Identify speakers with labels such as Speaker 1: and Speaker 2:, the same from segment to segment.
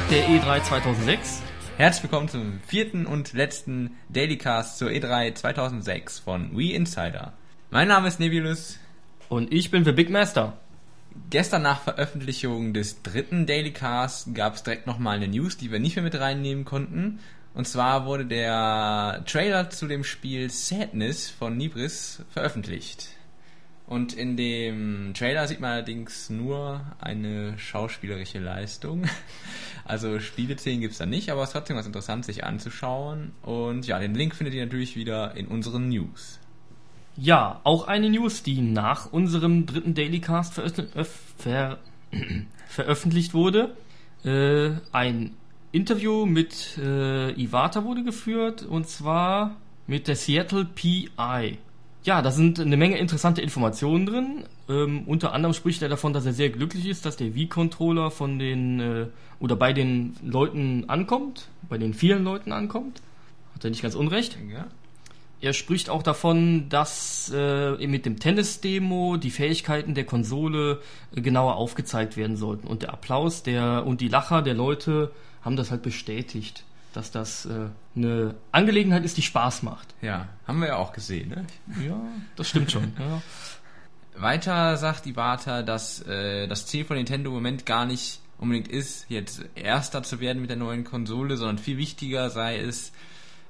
Speaker 1: Tag der E3 2006.
Speaker 2: Herzlich willkommen zum vierten und letzten Dailycast zur E3 2006 von We Insider. Mein Name ist Nebulus.
Speaker 1: Und ich bin für Big Master.
Speaker 2: Gestern nach Veröffentlichung des dritten Dailycasts gab es direkt nochmal eine News, die wir nicht mehr mit reinnehmen konnten. Und zwar wurde der Trailer zu dem Spiel Sadness von Nibris veröffentlicht. Und in dem Trailer sieht man allerdings nur eine schauspielerische Leistung. Also Spieleszenen gibt es da nicht, aber es ist trotzdem was interessant, sich anzuschauen. Und ja, den Link findet ihr natürlich wieder in unseren News.
Speaker 1: Ja, auch eine News, die nach unserem dritten Dailycast veröf ver veröffentlicht wurde. Äh, ein Interview mit äh, Iwata wurde geführt und zwar mit der Seattle PI. Ja, da sind eine Menge interessante Informationen drin. Ähm, unter anderem spricht er davon, dass er sehr glücklich ist, dass der Wii-Controller von den äh, oder bei den Leuten ankommt, bei den vielen Leuten ankommt. Hat er nicht ganz unrecht.
Speaker 2: Ja.
Speaker 1: Er spricht auch davon, dass äh, mit dem Tennis-Demo die Fähigkeiten der Konsole äh, genauer aufgezeigt werden sollten. Und der Applaus der und die Lacher der Leute haben das halt bestätigt, dass das äh, eine Angelegenheit ist, die Spaß macht.
Speaker 2: Ja, haben wir ja auch gesehen, ne?
Speaker 1: Ja, das stimmt schon. ja.
Speaker 2: Weiter sagt Iwata, dass äh, das Ziel von Nintendo im Moment gar nicht unbedingt ist, jetzt Erster zu werden mit der neuen Konsole, sondern viel wichtiger sei es,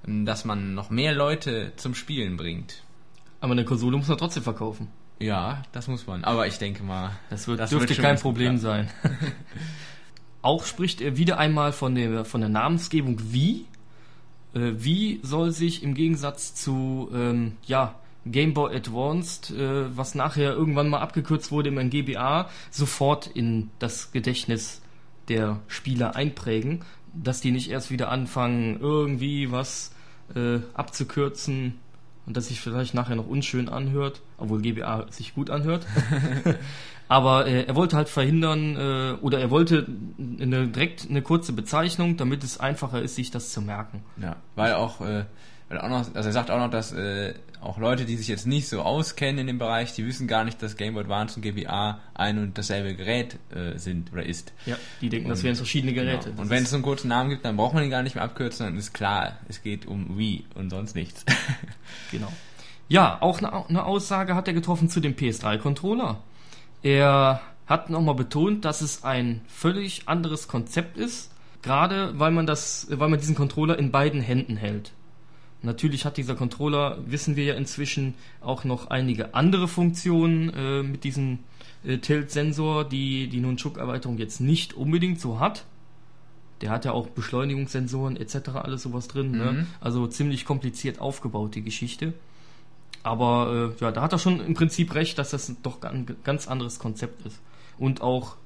Speaker 2: ähm, dass man noch mehr Leute zum Spielen bringt.
Speaker 1: Aber eine Konsole muss man trotzdem verkaufen.
Speaker 2: Ja, das muss man. Aber ich denke mal,
Speaker 1: Das, wird,
Speaker 2: Das
Speaker 1: dürfte
Speaker 2: wird
Speaker 1: kein Problem sein. Auch spricht er wieder einmal von der, von der Namensgebung Wie. Äh, Wie soll sich im Gegensatz zu ähm, ja, Game Boy Advanced, äh, was nachher irgendwann mal abgekürzt wurde im GBA, sofort in das Gedächtnis der Spieler einprägen, dass die nicht erst wieder anfangen, irgendwie was äh, abzukürzen und dass sich vielleicht nachher noch unschön anhört, obwohl GBA sich gut anhört. Aber äh, er wollte halt verhindern, äh, oder er wollte eine, direkt eine kurze Bezeichnung, damit es einfacher ist, sich das zu merken.
Speaker 2: ja, weil auch, äh, weil auch noch, also er sagt auch noch, dass äh, auch Leute, die sich jetzt nicht so auskennen in dem Bereich, die wissen gar nicht, dass Game Boy Advance und GBA ein und dasselbe Gerät äh, sind oder ist.
Speaker 1: Ja, die denken, das
Speaker 2: Und-
Speaker 1: wären verschiedene Geräte.
Speaker 2: Genau.
Speaker 1: Das
Speaker 2: Und wenn es so einen kurzen Namen gibt, dann braucht man ihn gar nicht mehr abkürzen, dann ist klar, es geht um Wii und sonst nichts.
Speaker 1: Genau. Ja, auch eine, eine Aussage hat er getroffen zu dem PS3-Controller. Er hat nochmal betont, dass es ein völlig anderes Konzept ist, gerade weil man das, weil man diesen Controller in beiden Händen hält. Natürlich hat dieser Controller, wissen wir ja inzwischen, auch noch einige andere Funktionen äh, mit diesem äh, Tilt-Sensor, die die Nunchuk-Erweiterung jetzt nicht unbedingt so hat. Der hat ja auch Beschleunigungssensoren etc. alles sowas drin. Ne?
Speaker 2: Mhm.
Speaker 1: Also ziemlich kompliziert aufgebaut, die Geschichte. Aber äh, ja, da hat er schon im Prinzip recht, dass das doch ein ganz anderes Konzept ist. Und auch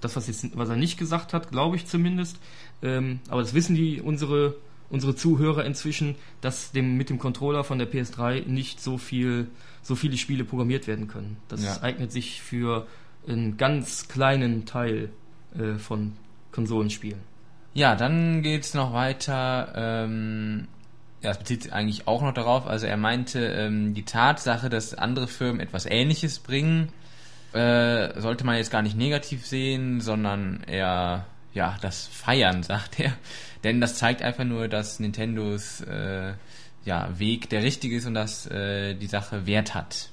Speaker 1: das, was, jetzt, was er nicht gesagt hat, glaube ich zumindest, ähm, aber das wissen die unsere, unsere Zuhörer inzwischen, dass dem, mit dem Controller von der PS3 nicht so viel, so viele Spiele programmiert werden können. Das
Speaker 2: Ja.
Speaker 1: eignet sich für einen ganz kleinen Teil äh, von Konsolenspielen.
Speaker 2: ja, dann geht's noch weiter. Ähm, ja, es bezieht sich eigentlich auch noch darauf. Also er meinte, ähm, die Tatsache, dass andere Firmen etwas Ähnliches bringen, äh, sollte man jetzt gar nicht negativ sehen, sondern eher ja das Feiern, sagt er. Denn das zeigt einfach nur, dass Nintendos äh, ja, Weg der richtige ist und dass äh, die Sache Wert hat.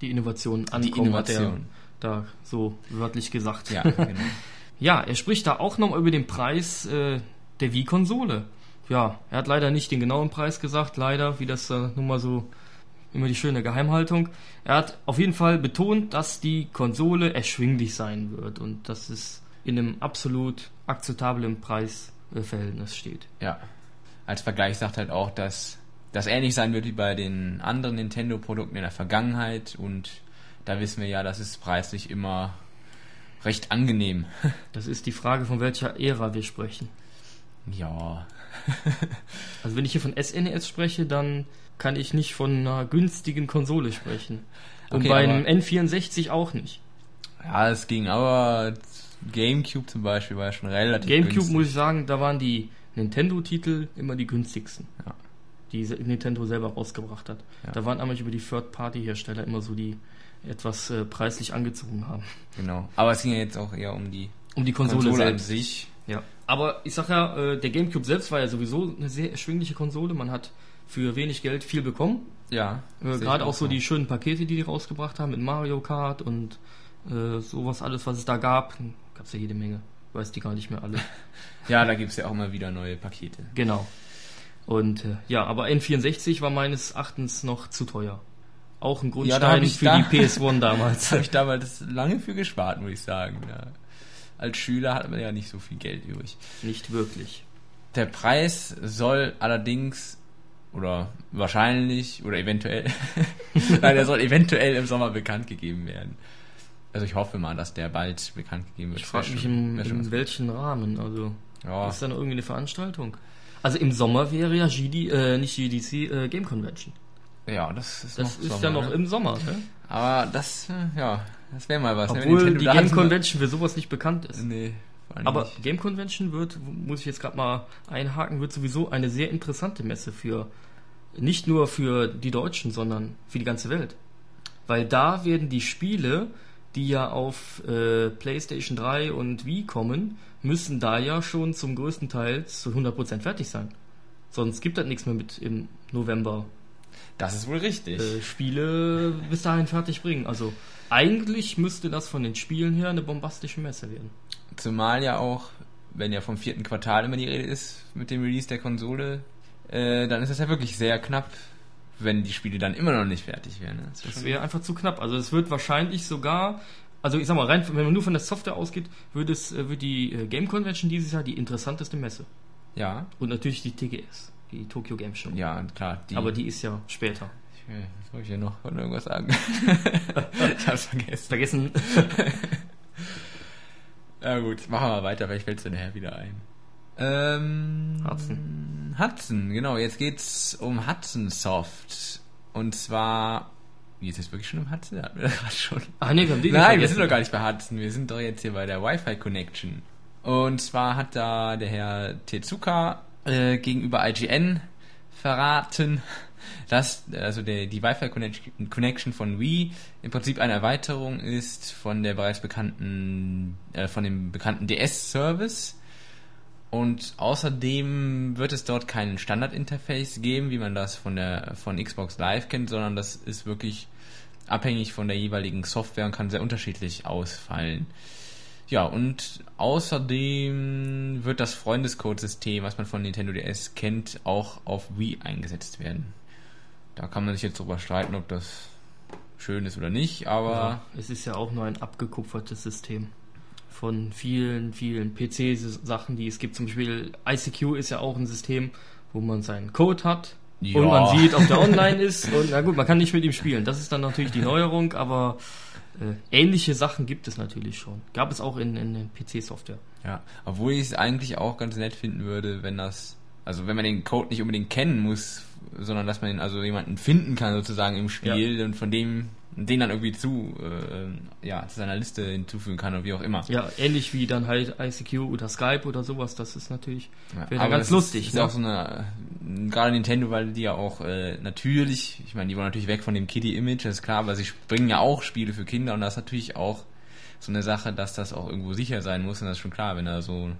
Speaker 1: Die Innovation ankommen, hat er
Speaker 2: Innovation.
Speaker 1: da so wörtlich gesagt.
Speaker 2: Ja, genau.
Speaker 1: Ja, er spricht da auch noch über den Preis äh, der Wii-Konsole. Ja, er hat leider nicht den genauen Preis gesagt, leider, wie das äh, nun mal so immer die schöne Geheimhaltung. Er hat auf jeden Fall betont, dass die Konsole erschwinglich sein wird und dass es in einem absolut akzeptablen Preisverhältnis steht.
Speaker 2: Ja. Als Vergleich sagt halt auch, dass das ähnlich sein wird wie bei den anderen Nintendo-Produkten in der Vergangenheit und da wissen wir ja, das ist preislich immer recht angenehm.
Speaker 1: Das ist die Frage, von welcher Ära wir sprechen.
Speaker 2: Ja.
Speaker 1: Also wenn ich hier von SNES spreche, dann kann ich nicht von einer günstigen Konsole sprechen. Und
Speaker 2: Okay,
Speaker 1: bei
Speaker 2: aber-
Speaker 1: einem N64 auch nicht.
Speaker 2: Ja, es ging aber GameCube zum Beispiel war ja schon relativ
Speaker 1: GameCube
Speaker 2: günstig.
Speaker 1: muss ich sagen, da waren die Nintendo-Titel immer die günstigsten.
Speaker 2: Ja.
Speaker 1: Die Nintendo selber rausgebracht hat.
Speaker 2: Ja.
Speaker 1: Da waren einmal über die Third-Party-Hersteller immer so die etwas äh, preislich angezogen haben.
Speaker 2: Genau. Aber es ging ja jetzt auch eher um die
Speaker 1: Um die Konsole,
Speaker 2: Konsole, an
Speaker 1: selbst.
Speaker 2: sich.
Speaker 1: Ja. Aber ich sag ja, äh, der GameCube selbst war ja sowieso eine sehr erschwingliche Konsole. Man hat für wenig Geld viel bekommen.
Speaker 2: Ja.
Speaker 1: Äh, Gerade auch so die schönen Pakete, die die rausgebracht haben mit Mario Kart und äh, sowas alles, was es da gab. Gab es ja jede Menge. Weiß die gar nicht mehr alle.
Speaker 2: Ja, da gibt's ja auch mal wieder neue Pakete.
Speaker 1: genau. Und äh, ja, aber N64 war meines Erachtens noch zu teuer. Auch ein
Speaker 2: Ja,
Speaker 1: Grundstein
Speaker 2: da ich
Speaker 1: für
Speaker 2: da-
Speaker 1: die PS1 damals.
Speaker 2: Das habe ich damals lange für gespart, muss ich sagen. Ja. Als Schüler hat man ja nicht so viel Geld übrig.
Speaker 1: nicht wirklich.
Speaker 2: Der Preis soll allerdings oder wahrscheinlich oder eventuell, nein, der soll eventuell im Sommer bekannt gegeben werden. Also ich hoffe mal, dass der bald bekannt gegeben wird.
Speaker 1: Ich frage mich,
Speaker 2: schon-
Speaker 1: in, in
Speaker 2: was.
Speaker 1: welchen Rahmen. Also
Speaker 2: ja,
Speaker 1: ist da noch irgendwie eine Veranstaltung? Also im Sommer wäre ja GD, äh, nicht GDC, äh, Game Convention.
Speaker 2: Ja, das ist
Speaker 1: Das
Speaker 2: noch
Speaker 1: ist
Speaker 2: Sommer,
Speaker 1: ja noch
Speaker 2: ne?
Speaker 1: im Sommer, ne?
Speaker 2: Aber das, äh, ja, das wäre mal was. ne?
Speaker 1: Obwohl
Speaker 2: Nintendo
Speaker 1: die Game Convention für sowas nicht bekannt ist.
Speaker 2: Nee, vor allem
Speaker 1: Aber
Speaker 2: nicht.
Speaker 1: Game Convention wird, muss ich jetzt gerade mal einhaken, wird sowieso eine sehr interessante Messe für nicht nur für die Deutschen, sondern für die ganze Welt. Weil da werden die Spiele, die ja auf äh, PlayStation 3 und Wii kommen, müssen da ja schon zum größten Teil zu 100% fertig sein. Sonst gibt das nichts mehr mit im November
Speaker 2: das ist wohl richtig.
Speaker 1: äh, Spiele bis dahin fertig bringen. Also eigentlich müsste das von den Spielen her eine bombastische Messe werden.
Speaker 2: Zumal ja auch, wenn ja vom vierten Quartal immer die Rede ist mit dem Release der Konsole, äh, dann ist das ja wirklich sehr knapp, wenn die Spiele dann immer noch nicht fertig wären. Ne? Das
Speaker 1: Das wäre einfach zu knapp. Also es wird wahrscheinlich sogar, also ich sag mal, rein, wenn man nur von der Software ausgeht, wird es, äh, wird die äh, Game Convention dieses Jahr die interessanteste Messe.
Speaker 2: ja,
Speaker 1: Und natürlich die TGS, die Tokyo Game Show.
Speaker 2: ja, klar. Die,
Speaker 1: Aber die ist ja später.
Speaker 2: Was soll ich hier noch Wollte irgendwas sagen? ich hab's vergessen.
Speaker 1: Vergessen.
Speaker 2: Ja gut, machen wir mal weiter, vielleicht fällt's dir nachher wieder ein. Ähm,
Speaker 1: Hudson.
Speaker 2: Hudson, genau. Jetzt geht's um Hudson Soft. Und zwar... Wie ist jetzt wirklich schon um Hudson? Hatten wir da gerade schon.
Speaker 1: Ah nee, wir haben den
Speaker 2: Nein, wir sind doch gar nicht bei Hudson. Wir sind doch jetzt hier bei der Wi-Fi Connection. Und zwar hat da der Herr Tezuka äh, gegenüber IGN verraten, dass also der, die Wi-Fi Connection- Connection von Wii im Prinzip eine Erweiterung ist von der bereits bekannten, äh, von dem bekannten DS-Service. Und außerdem wird es dort kein Standardinterface geben, wie man das von der von Xbox Live kennt, sondern das ist wirklich abhängig von der jeweiligen Software und kann sehr unterschiedlich ausfallen. Ja, und außerdem wird das Freundescode-System, was man von Nintendo DS kennt, auch auf Wii eingesetzt werden. Da kann man sich jetzt drüber streiten, ob das schön ist oder nicht, aber
Speaker 1: Ja, es ist ja auch nur ein abgekupfertes System von vielen, vielen PC-Sachen, die es gibt. Zum Beispiel ICQ ist ja auch ein System, wo man seinen Code hat
Speaker 2: Ja.
Speaker 1: und man sieht, ob der online ist. Und na gut, man kann nicht mit ihm spielen. Das ist dann natürlich die Neuerung, aber ähnliche Sachen gibt es natürlich schon. Gab es auch in, in PC-Software.
Speaker 2: Ja, obwohl ich es eigentlich auch ganz nett finden würde, wenn das, also wenn man den Code nicht unbedingt kennen muss, sondern dass man also jemanden finden kann sozusagen im Spiel und von dem den dann irgendwie zu, äh, ja, zu seiner Liste hinzufügen kann oder wie auch immer.
Speaker 1: Ja, ähnlich wie dann halt ICQ oder Skype oder sowas. Das ist natürlich
Speaker 2: Ja,
Speaker 1: ganz
Speaker 2: das
Speaker 1: lustig.
Speaker 2: Ist, ist
Speaker 1: ne?
Speaker 2: auch so eine, äh, gerade Nintendo, weil die ja auch äh, natürlich, ich meine, die wollen natürlich weg von dem Kiddie-Image, das ist klar, aber sie bringen ja auch Spiele für Kinder und das ist natürlich auch so eine Sache, dass das auch irgendwo sicher sein muss und das ist schon klar, wenn da so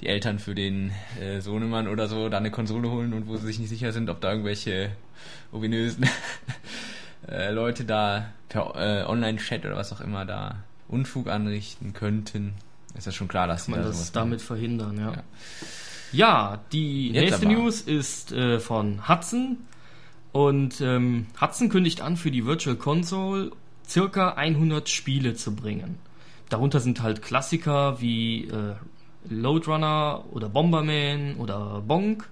Speaker 2: die Eltern für den äh, Sohnemann oder so da eine Konsole holen und wo sie sich nicht sicher sind, ob da irgendwelche ominösen äh, Leute da per äh, Online-Chat oder was auch immer da Unfug anrichten könnten, ist das schon klar, dass
Speaker 1: Kann man
Speaker 2: da
Speaker 1: das damit verhindern, ja.
Speaker 2: Ja.
Speaker 1: Ja, die
Speaker 2: Jetzt
Speaker 1: nächste
Speaker 2: aber.
Speaker 1: News ist äh, von Hudson. Und ähm, Hudson kündigt an, für die Virtual Console circa 100 Spiele zu bringen. Darunter sind halt Klassiker wie äh, Load Runner oder Bomberman oder Bonk.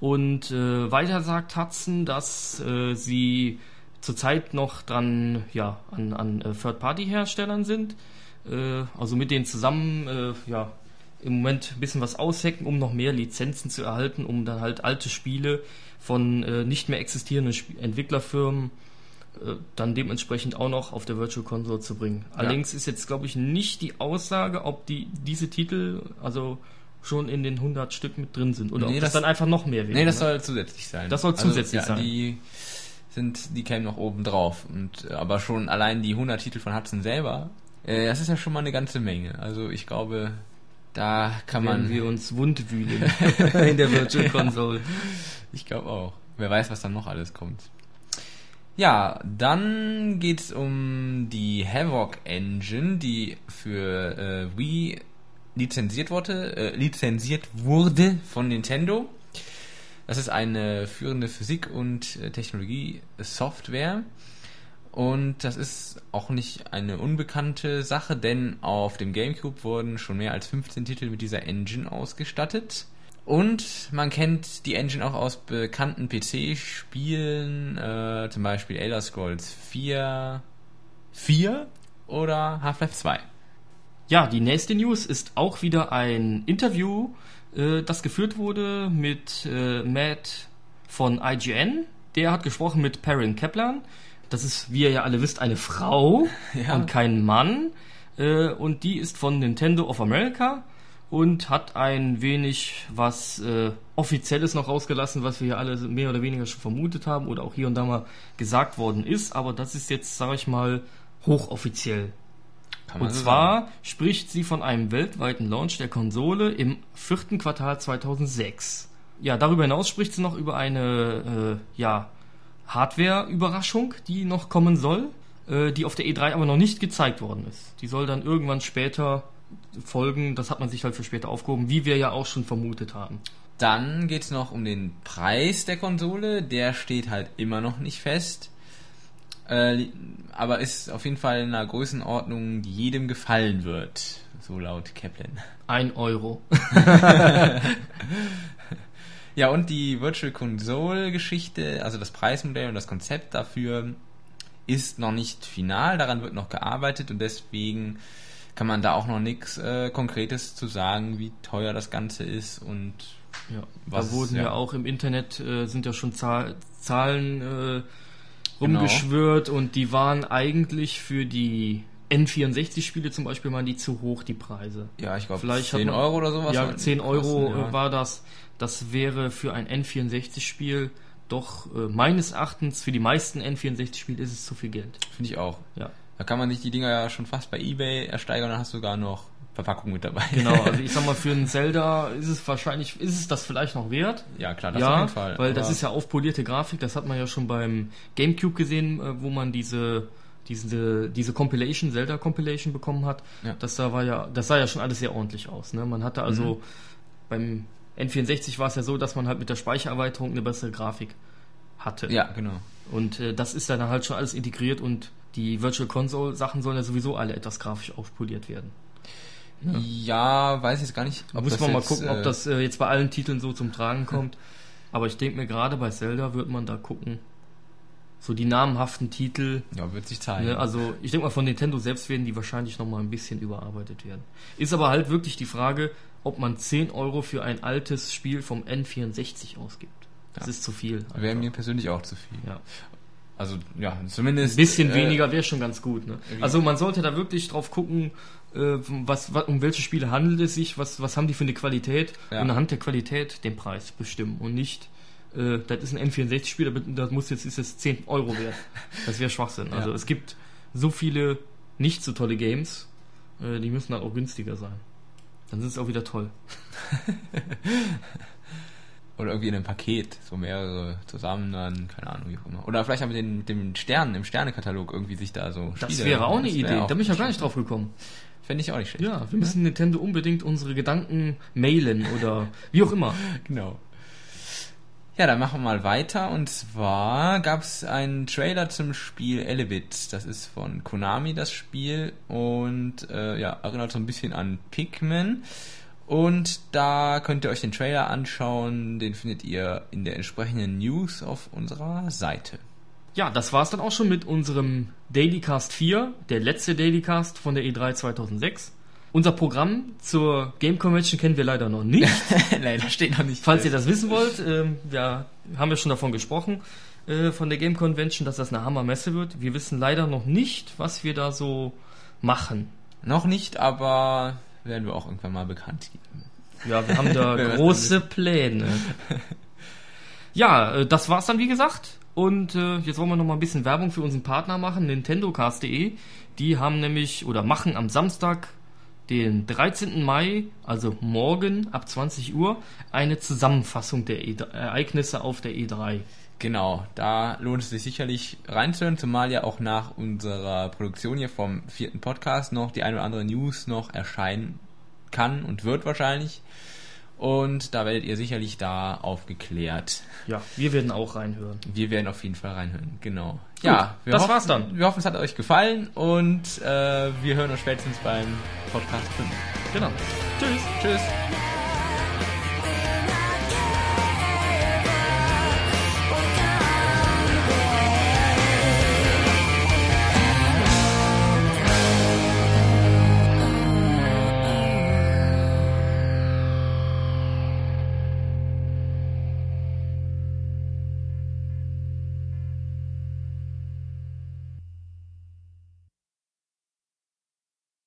Speaker 1: Und äh, weiter sagt Hudson, dass äh, sie zurzeit noch dran, ja, an, an äh, Third-Party-Herstellern sind. Äh, also mit denen zusammen, äh, ja, im Moment ein bisschen was aushecken, um noch mehr Lizenzen zu erhalten, um dann halt alte Spiele von äh, nicht mehr existierenden Sp Entwicklerfirmen äh, dann dementsprechend auch noch auf der Virtual Console zu bringen. Allerdings ist jetzt, glaube ich, nicht die Aussage, ob die diese Titel also schon in den 100 Stück mit drin sind oder
Speaker 2: Nee,
Speaker 1: ob das,
Speaker 2: das-
Speaker 1: dann einfach noch mehr wird.
Speaker 2: Nee, das
Speaker 1: ne?
Speaker 2: soll zusätzlich sein.
Speaker 1: Das soll zusätzlich
Speaker 2: also, ja,
Speaker 1: sein.
Speaker 2: Die sind, die kämen noch oben drauf. Und, äh, aber schon allein die 100 Titel von Hudson selber, äh, das ist ja schon mal eine ganze Menge. Also ich glaube, Da kann man.
Speaker 1: wir uns wund wühlen in der Virtual Console.
Speaker 2: Ich glaube auch. Wer weiß, was dann noch alles kommt. Ja, dann geht's um die Havoc Engine, die für äh, Wii lizenziert wurde, äh, lizenziert wurde von Nintendo. Das ist eine führende Physik- und äh, Technologie-Software. Und das ist auch nicht eine unbekannte Sache, denn auf dem GameCube wurden schon mehr als 15 Titel mit dieser Engine ausgestattet. Und man kennt die Engine auch aus bekannten PC-Spielen, äh, zum Beispiel Elder Scrolls 4, 4 oder Half-Life 2.
Speaker 1: Ja, die nächste News ist auch wieder ein Interview, äh, das geführt wurde mit äh, Matt von IGN. Der hat gesprochen mit Perrin Kaplan. Das ist, wie ihr ja alle wisst, eine Frau
Speaker 2: Ja.
Speaker 1: und kein Mann. Äh, und die ist von Nintendo of America und hat ein wenig was äh, Offizielles noch rausgelassen, was wir hier alle mehr oder weniger schon vermutet haben oder auch hier und da mal gesagt worden ist. Aber das ist jetzt, sage ich mal, hochoffiziell. Und
Speaker 2: so
Speaker 1: zwar spricht sie von einem weltweiten Launch der Konsole im vierten Quartal 2006. Ja, darüber hinaus spricht sie noch über eine äh, ja, Hardware-Überraschung, die noch kommen soll, äh, die auf der E3 aber noch nicht gezeigt worden ist. Die soll dann irgendwann später folgen. Das hat man sich halt für später aufgehoben, wie wir ja auch schon vermutet haben.
Speaker 2: Dann geht's noch um den Preis der Konsole. Der steht halt immer noch nicht fest. Äh, aber ist auf jeden Fall in einer Größenordnung, die jedem gefallen wird. So laut Kaplan.
Speaker 1: Ein Euro.
Speaker 2: Ja, und die Virtual Console Geschichte, also das Preismodell und das Konzept dafür ist noch nicht final, daran wird noch gearbeitet und deswegen kann man da auch noch nichts äh, Konkretes zu sagen, wie teuer das Ganze ist und
Speaker 1: Ja,
Speaker 2: Was,
Speaker 1: da wurden
Speaker 2: ja.
Speaker 1: ja. auch im Internet äh, sind ja schon Zahl, Zahlen äh,
Speaker 2: Genau.
Speaker 1: rumgeschwört und die waren eigentlich für die N64-Spiele zum Beispiel waren die zu hoch, die Preise.
Speaker 2: ja, ich glaube
Speaker 1: Vielleicht hat
Speaker 2: 10
Speaker 1: man-
Speaker 2: Euro oder sowas.
Speaker 1: ja,
Speaker 2: sollten
Speaker 1: 10
Speaker 2: die
Speaker 1: Euro
Speaker 2: kosten, ja.
Speaker 1: äh, war das. Das wäre für ein N64-Spiel doch äh, meines Erachtens für die meisten N64-Spiele ist es zu viel Geld.
Speaker 2: Finde ich auch.
Speaker 1: Ja.
Speaker 2: Da kann man sich die Dinger ja schon fast bei Ebay ersteigern, dann hast du sogar noch Verpackung mit dabei.
Speaker 1: Genau, also ich sag mal, für einen Zelda ist es wahrscheinlich, ist es das vielleicht noch wert?
Speaker 2: ja, klar, das auf
Speaker 1: ja,
Speaker 2: jeden Fall.
Speaker 1: weil das ist ja aufpolierte Grafik, das hat man ja schon beim Gamecube gesehen, äh, wo man diese diese diese Compilation Zelda Compilation bekommen hat.
Speaker 2: Ja.
Speaker 1: Das da war ja das sah ja schon alles sehr ordentlich aus, ne? Man hatte also
Speaker 2: Mhm.
Speaker 1: beim N64 war es ja so, dass man halt mit der Speichererweiterung eine bessere Grafik hatte.
Speaker 2: Ja, genau.
Speaker 1: Und äh, das ist dann halt schon alles integriert und die Virtual Console Sachen sollen ja sowieso alle etwas grafisch aufpoliert werden.
Speaker 2: Ja, weiß ich jetzt gar nicht.
Speaker 1: Da muss man mal
Speaker 2: jetzt,
Speaker 1: gucken,
Speaker 2: äh,
Speaker 1: ob das äh, jetzt bei allen Titeln so zum Tragen kommt. Aber ich denke mir, gerade bei Zelda wird man da gucken. So die namhaften Titel.
Speaker 2: Ja, wird sich zeigen.
Speaker 1: Ne, also ich denke mal, von Nintendo selbst werden die wahrscheinlich nochmal ein bisschen überarbeitet werden. Ist aber halt wirklich die Frage, ob man 10 Euro für ein altes Spiel vom N64 ausgibt. Das
Speaker 2: Ja.
Speaker 1: ist zu viel.
Speaker 2: Wäre
Speaker 1: einfach.
Speaker 2: mir persönlich auch zu viel.
Speaker 1: ja.
Speaker 2: Also, ja, zumindest.
Speaker 1: Ein bisschen
Speaker 2: äh,
Speaker 1: weniger wäre schon ganz gut. Ne? Also man sollte da wirklich drauf gucken, äh, was, was, um welche Spiele handelt es sich, was, was haben die für eine Qualität
Speaker 2: Ja.
Speaker 1: und anhand der Qualität den Preis bestimmen und nicht, äh, das ist ein N64-Spiel, das- das muss jetzt ist es 10 Euro wert. Das wäre Schwachsinn. Also
Speaker 2: Ja.
Speaker 1: es gibt so viele nicht so tolle Games, äh, die müssen dann auch günstiger sein. Dann sind es auch wieder toll.
Speaker 2: Oder irgendwie in einem Paket, so mehrere zusammen dann, keine Ahnung, wie auch immer. Oder vielleicht auch mit den, mit dem Sternen, im Sternekatalog irgendwie sich da so
Speaker 1: Das
Speaker 2: Spiele-
Speaker 1: wäre auch eine Idee.
Speaker 2: auch
Speaker 1: Da bin ich ja gar
Speaker 2: nicht
Speaker 1: nicht drauf gekommen.
Speaker 2: Fände ich auch nicht schlecht.
Speaker 1: Ja, wir müssen Nintendo unbedingt unsere Gedanken mailen oder wie auch immer.
Speaker 2: Genau. Ja, dann machen wir mal weiter. Und zwar gab es einen Trailer zum Spiel Elevate. Das ist von Konami, das Spiel. Und äh, ja, erinnert so ein bisschen an Pikmin. Und da könnt ihr euch den Trailer anschauen. Den findet ihr in der entsprechenden News auf unserer Seite.
Speaker 1: Ja, das war's dann auch schon mit unserem Dailycast 4, der letzte Dailycast von der E3 2006. Unser Programm zur Game Convention kennen wir leider noch nicht.
Speaker 2: Leider steht noch nicht.
Speaker 1: Falls ihr das wissen wollt, ähm, ja, haben wir schon davon gesprochen, äh, von der Game Convention, dass das eine Hammermesse wird. Wir wissen leider noch nicht, was wir da so machen.
Speaker 2: Noch nicht, aber werden wir auch irgendwann mal bekannt geben.
Speaker 1: Ja, wir haben da große Pläne. Ja, äh, das war's dann wie gesagt. Und äh, jetzt wollen wir noch mal ein bisschen Werbung für unseren Partner machen, nintendocast.de. Die haben nämlich oder machen am Samstag den 13. Mai, also morgen ab 20 Uhr, eine Zusammenfassung der e Ereignisse auf der E3.
Speaker 2: Genau, da lohnt es sich sicherlich reinzuhören, zumal ja auch nach unserer Produktion hier vom vierten Podcast noch die ein oder andere News noch erscheinen kann und wird wahrscheinlich. Und da werdet ihr sicherlich da aufgeklärt.
Speaker 1: Ja, wir werden auch reinhören.
Speaker 2: Wir werden auf jeden Fall reinhören, genau. Gut, ja,
Speaker 1: das
Speaker 2: hoffen,
Speaker 1: war's dann.
Speaker 2: Wir hoffen, es hat euch gefallen und äh, wir hören uns spätestens beim Podcast 5.
Speaker 1: Genau.
Speaker 2: Tschüss. Tschüss.